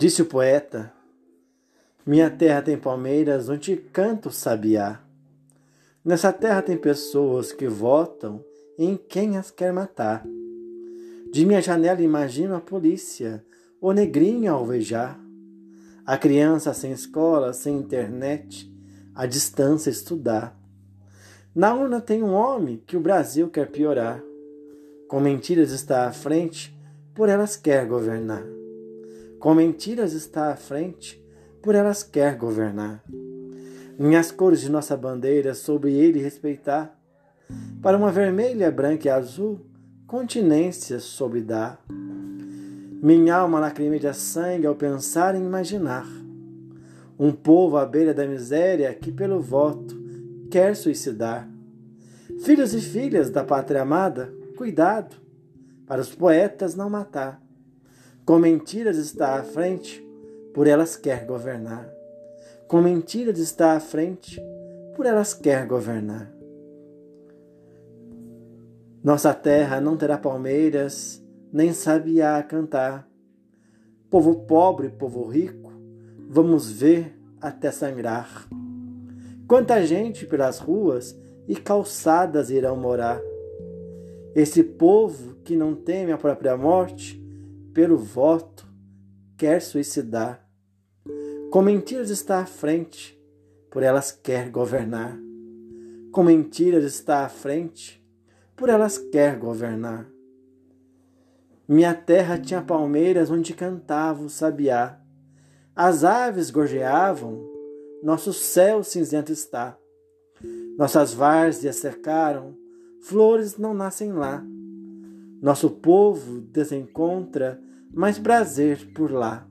Disse o poeta: Minha terra tem palmeiras onde canta o sabiá. Nessa terra tem pessoas que votam em quem as quer matar. De minha janela imagino a polícia, o negrinho a alvejar. A criança sem escola, sem internet, à distância estudar. Na urna tem um homem que o Brasil quer piorar. Com mentiras está à frente, por elas quer governar. Com mentiras está à frente, por elas quer governar. Minhas cores de nossa bandeira sobre ele respeitar. Para uma vermelha, branca e azul, continência soube dar. Minha alma lacrimeja sangue ao pensar em imaginar um povo à beira da miséria que pelo voto quer suicidar. Filhos e filhas da pátria amada, cuidado, para os poetas não matar. Com mentiras está à frente, por elas quer governar. Com mentiras está à frente, por elas quer governar. Nossa terra não terá palmeiras, nem sabiá cantar. Povo pobre, povo rico, vamos ver até sangrar. Quanta gente pelas ruas e calçadas irão morar. Esse povo que não teme a própria morte, pelo voto, quer suicidar. Com mentiras está à frente, por elas quer governar. Com mentiras está à frente, por elas quer governar. Minha terra tinha palmeiras onde cantava o sabiá. As aves gorjeavam, nosso céu cinzento está. Nossas várzeas cercaram, flores não nascem lá. Nosso povo desencontra mais prazer por lá.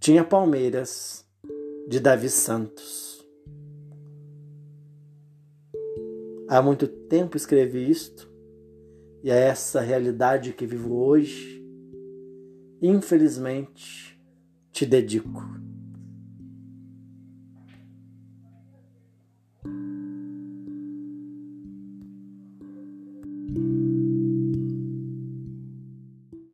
Tinha palmeiras de Davi Santos. Há muito tempo escrevi isto e é essa realidade que vivo hoje, infelizmente, te dedico.